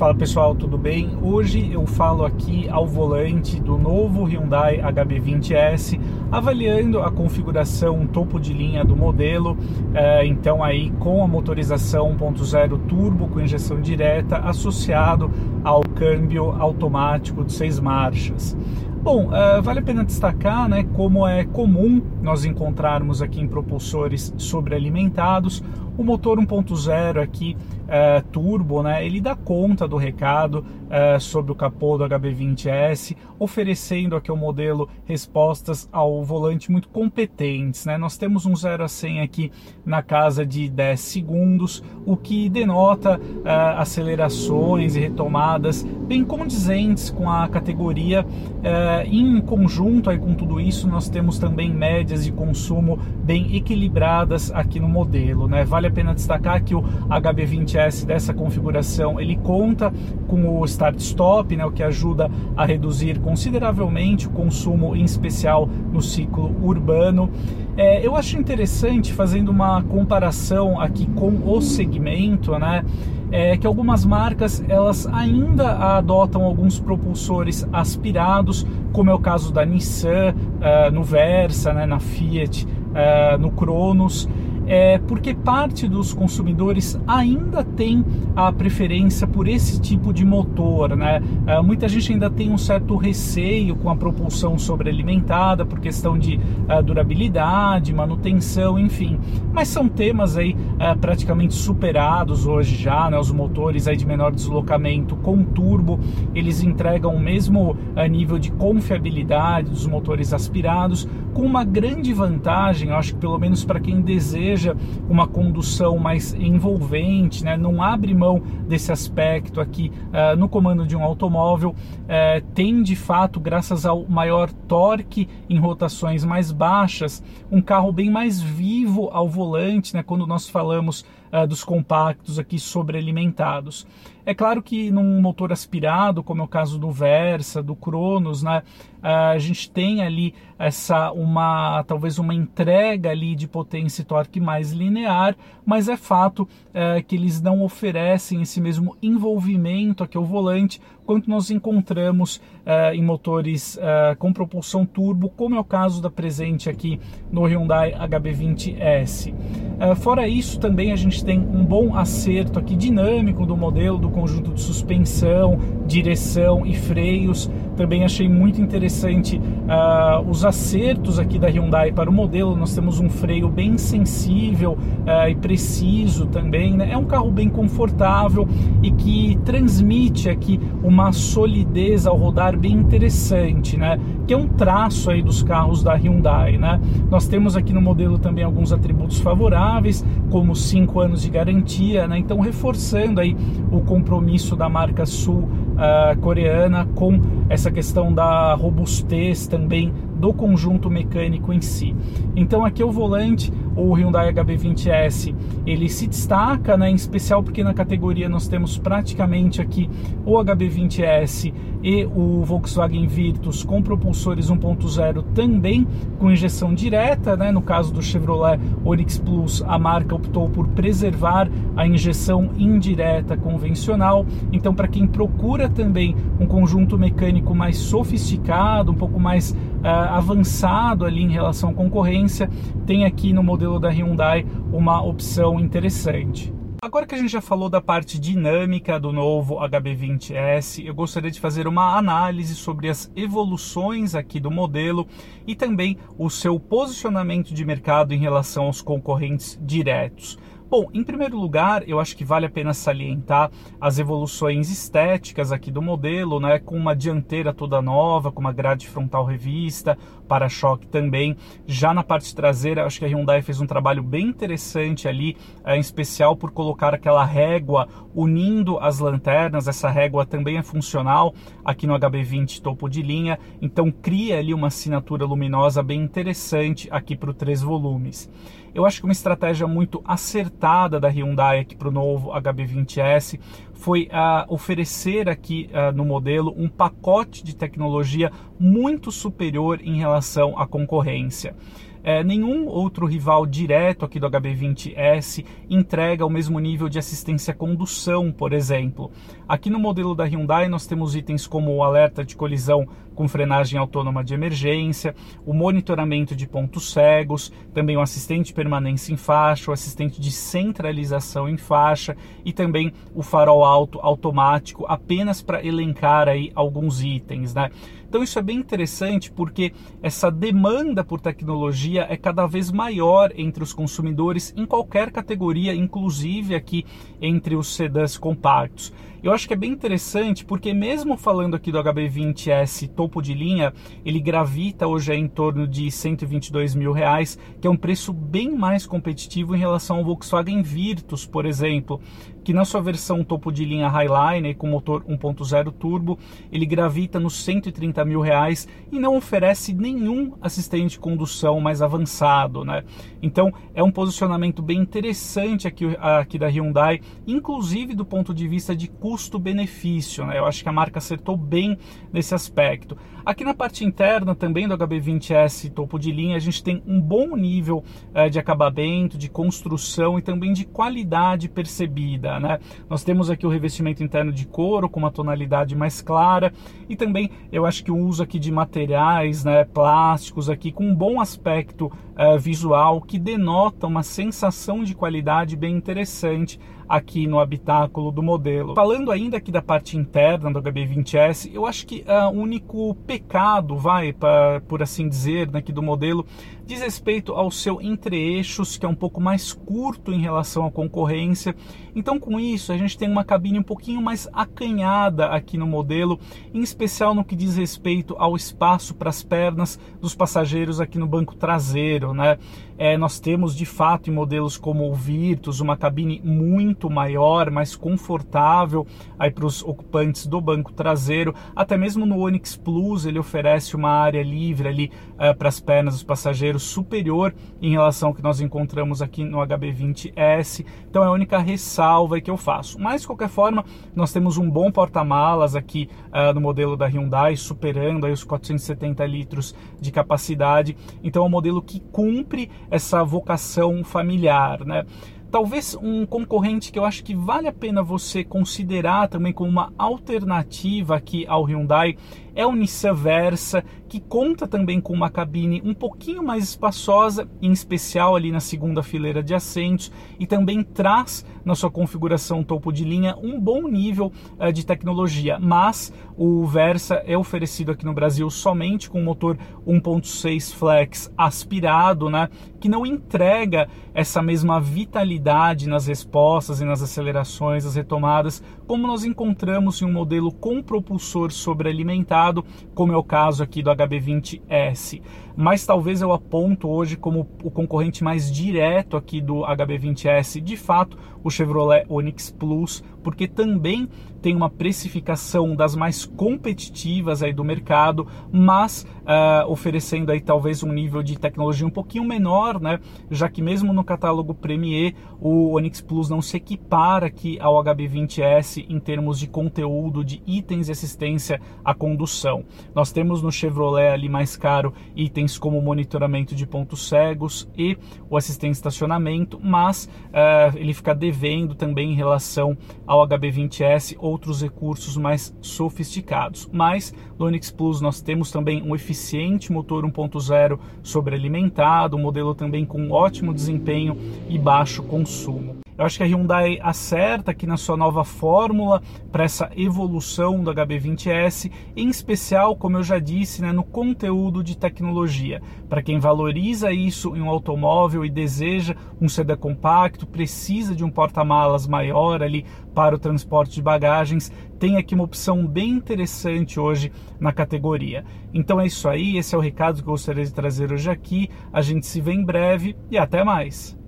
Fala pessoal, tudo bem? Hoje eu falo aqui ao volante do novo Hyundai HB20S, avaliando a configuração topo de linha do modelo, é, então aí com a motorização 1.0 turbo com injeção direta associado ao câmbio automático de seis marchas. Bom, uh, vale a pena destacar, né, como é comum nós encontrarmos aqui em propulsores sobrealimentados, o motor 1.0 aqui uh, turbo, né, ele dá conta do recado uh, sobre o capô do HB20S, oferecendo aqui ao modelo respostas ao volante muito competentes. Né? Nós temos um 0 a 100 aqui na casa de 10 segundos, o que denota uh, acelerações e retomadas bem condizentes com a categoria. em conjunto aí com tudo isso, nós temos também médias de consumo bem equilibradas aqui no modelo. Né? Vale a pena destacar que o HB20S dessa configuração ele conta com o start-stop, né, o que ajuda a reduzir consideravelmente o consumo, em especial no ciclo urbano. É, eu acho interessante, fazendo uma comparação aqui com o segmento, né, é que algumas marcas elas ainda adotam alguns propulsores aspirados, como é o caso da Nissan, uh, no Versa, né, na Fiat, uh, no Cronos é, porque parte dos consumidores ainda tem a preferência por esse tipo de motor. Né? É, muita gente ainda tem um certo receio com a propulsão sobrealimentada por questão de é, durabilidade, manutenção, enfim. Mas são temas aí é, praticamente superados hoje já, né? os motores aí de menor deslocamento com turbo, eles entregam o mesmo é, nível de confiabilidade dos motores aspirados, com uma grande vantagem, eu acho que pelo menos para quem deseja seja uma condução mais envolvente, né? não abre mão desse aspecto aqui uh, no comando de um automóvel, uh, tem de fato, graças ao maior torque em rotações mais baixas, um carro bem mais vivo ao volante, né? quando nós falamos uh, dos compactos aqui sobrealimentados. É claro que num motor aspirado, como é o caso do Versa, do Cronos, né, a gente tem ali essa uma talvez uma entrega ali de potência e torque mais linear, mas é fato é, que eles não oferecem esse mesmo envolvimento aqui ao volante quanto nós encontramos em motores com propulsão turbo, como é o caso da presente aqui no Hyundai HB20S. É, fora isso, também a gente tem um bom acerto aqui dinâmico do modelo, do conjunto de suspensão, direção e freios. Também achei muito interessante uh, os acertos aqui da Hyundai para o modelo. Nós temos um freio bem sensível uh, e preciso também. Né? É um carro bem confortável e que transmite aqui uma solidez ao rodar bem interessante, né? Que é um traço aí dos carros da Hyundai, né? Nós temos aqui no modelo também alguns atributos favoráveis, como 5 anos de garantia, né? Então reforçando aí o compromisso da marca sul uh, coreana com essa questão da robustez também do conjunto mecânico em si. Então aqui é o volante, o Hyundai HB20S, ele se destaca, né, em especial porque na categoria nós temos praticamente aqui o HB20S e o Volkswagen Virtus com propulsores 1.0 também com injeção direta, né? No caso do Chevrolet Onix Plus, a marca optou por preservar a injeção indireta convencional. Então, para quem procura também um conjunto mecânico mais sofisticado, um pouco mais uh, avançado ali em relação à concorrência, tem aqui no modelo da Hyundai uma opção interessante. Agora que a gente já falou da parte dinâmica do novo HB20S, eu gostaria de fazer uma análise sobre as evoluções aqui do modelo e também o seu posicionamento de mercado em relação aos concorrentes diretos. Bom, em primeiro lugar, eu acho que vale a pena salientar as evoluções estéticas aqui do modelo, né, com uma dianteira toda nova, com uma grade frontal revista, para-choque também. Já na parte traseira, acho que a Hyundai fez um trabalho bem interessante ali, é, em especial por colocar aquela régua unindo as lanternas. Essa régua também é funcional aqui no HB20 topo de linha, então cria ali uma assinatura luminosa bem interessante aqui para o três volumes. Eu acho que uma estratégia muito acertada da Hyundai aqui para o novo HB20S foi uh, oferecer aqui uh, no modelo um pacote de tecnologia muito superior em relação à concorrência. é, nenhum outro rival direto aqui do HB20S entrega o mesmo nível de assistência à condução, por exemplo. Aqui no modelo da Hyundai nós temos itens como o alerta de colisão com frenagem autônoma de emergência, o monitoramento de pontos cegos, também o assistente de permanência em faixa, o assistente de centralização em faixa e também o farol alto automático, apenas para elencar aí alguns itens, né? Então isso é bem interessante porque essa demanda por tecnologia é cada vez maior entre os consumidores em qualquer categoria, inclusive aqui entre os sedãs compactos. Eu acho que é bem interessante porque mesmo falando aqui do HB20S topo de linha, ele gravita hoje em torno de 122 mil reais, que é um preço bem mais competitivo em relação ao Volkswagen Virtus, por exemplo, que na sua versão topo de linha Highline com motor 1.0 turbo, ele gravita nos 130 mil reais e não oferece nenhum assistente de condução mais avançado, né? Então é um posicionamento bem interessante aqui, aqui da Hyundai, inclusive do ponto de vista de custo-benefício, né? Eu acho que a marca acertou bem nesse aspecto. Aqui na parte interna também do HB20S topo de linha, a gente tem um bom nível eh, de acabamento, de construção e também de qualidade percebida né? Nós temos aqui o revestimento interno de couro com uma tonalidade mais clara e também eu acho que o uso aqui de materiais, né, plásticos aqui com um bom aspecto uh, visual que denota uma sensação de qualidade bem interessante aqui no habitáculo do modelo. Falando ainda aqui da parte interna do HB20S, eu acho que uh, o único pecado, vai, pra, por assim dizer, aqui do modelo, diz respeito ao seu entre-eixos, que é um pouco mais curto em relação à concorrência. Então, com isso, a gente tem uma cabine um pouquinho mais acanhada aqui no modelo, em especial no que diz respeito ao espaço para as pernas dos passageiros aqui no banco traseiro, né? É, nós temos de fato em modelos como o Virtus uma cabine muito maior, mais confortável para os ocupantes do banco traseiro. Até mesmo no Onix Plus ele oferece uma área livre ali uh, para as pernas dos passageiros superior em relação ao que nós encontramos aqui no HB20S. Então é a única ressalva que eu faço. Mas de qualquer forma nós temos um bom porta-malas aqui uh, no modelo da Hyundai, superando aí os 470 litros de capacidade. Então é um modelo que cumpre essa vocação familiar, né? Talvez um concorrente que eu acho que vale a pena você considerar também como uma alternativa aqui ao Hyundai é o Nissan Versa, que conta também com uma cabine um pouquinho mais espaçosa, em especial ali na segunda fileira de assentos, e também traz na sua configuração topo de linha um bom nível uh, de tecnologia. Mas o Versa é oferecido aqui no Brasil somente com motor 1.6 flex aspirado, né, que não entrega essa mesma vitalidade nas respostas e nas acelerações, as retomadas, como nós encontramos em um modelo com propulsor sobrealimentado, como é o caso aqui do HB20S. Mas talvez eu aponto hoje como o concorrente mais direto aqui do HB20S, de fato, o Chevrolet Onix Plus, porque também tem uma precificação das mais competitivas aí do mercado, mas uh, oferecendo aí talvez um nível de tecnologia um pouquinho menor, né? Já que mesmo no catálogo Premier o Onix Plus não se equipara aqui ao HB20S em termos de conteúdo, de itens e assistência à condução. Nós temos no Chevrolet ali mais caro itens como monitoramento de pontos cegos e o assistente estacionamento, mas uh, ele fica devendo também em relação ao HB20S outros recursos mais sofisticados. Mas no Onix Plus nós temos também um eficiente motor 1.0 sobrealimentado, um modelo também com ótimo desempenho e baixo consumo. Eu acho que a Hyundai acerta aqui na sua nova fórmula para essa evolução do HB20S, em especial, como eu já disse, né, no conteúdo de tecnologia. Para quem valoriza isso em um automóvel e deseja um sedã compacto, precisa de um porta-malas maior ali para o transporte de bagagens, tem aqui uma opção bem interessante hoje na categoria. Então é isso aí, esse é o recado que eu gostaria de trazer hoje aqui. A gente se vê em breve e até mais.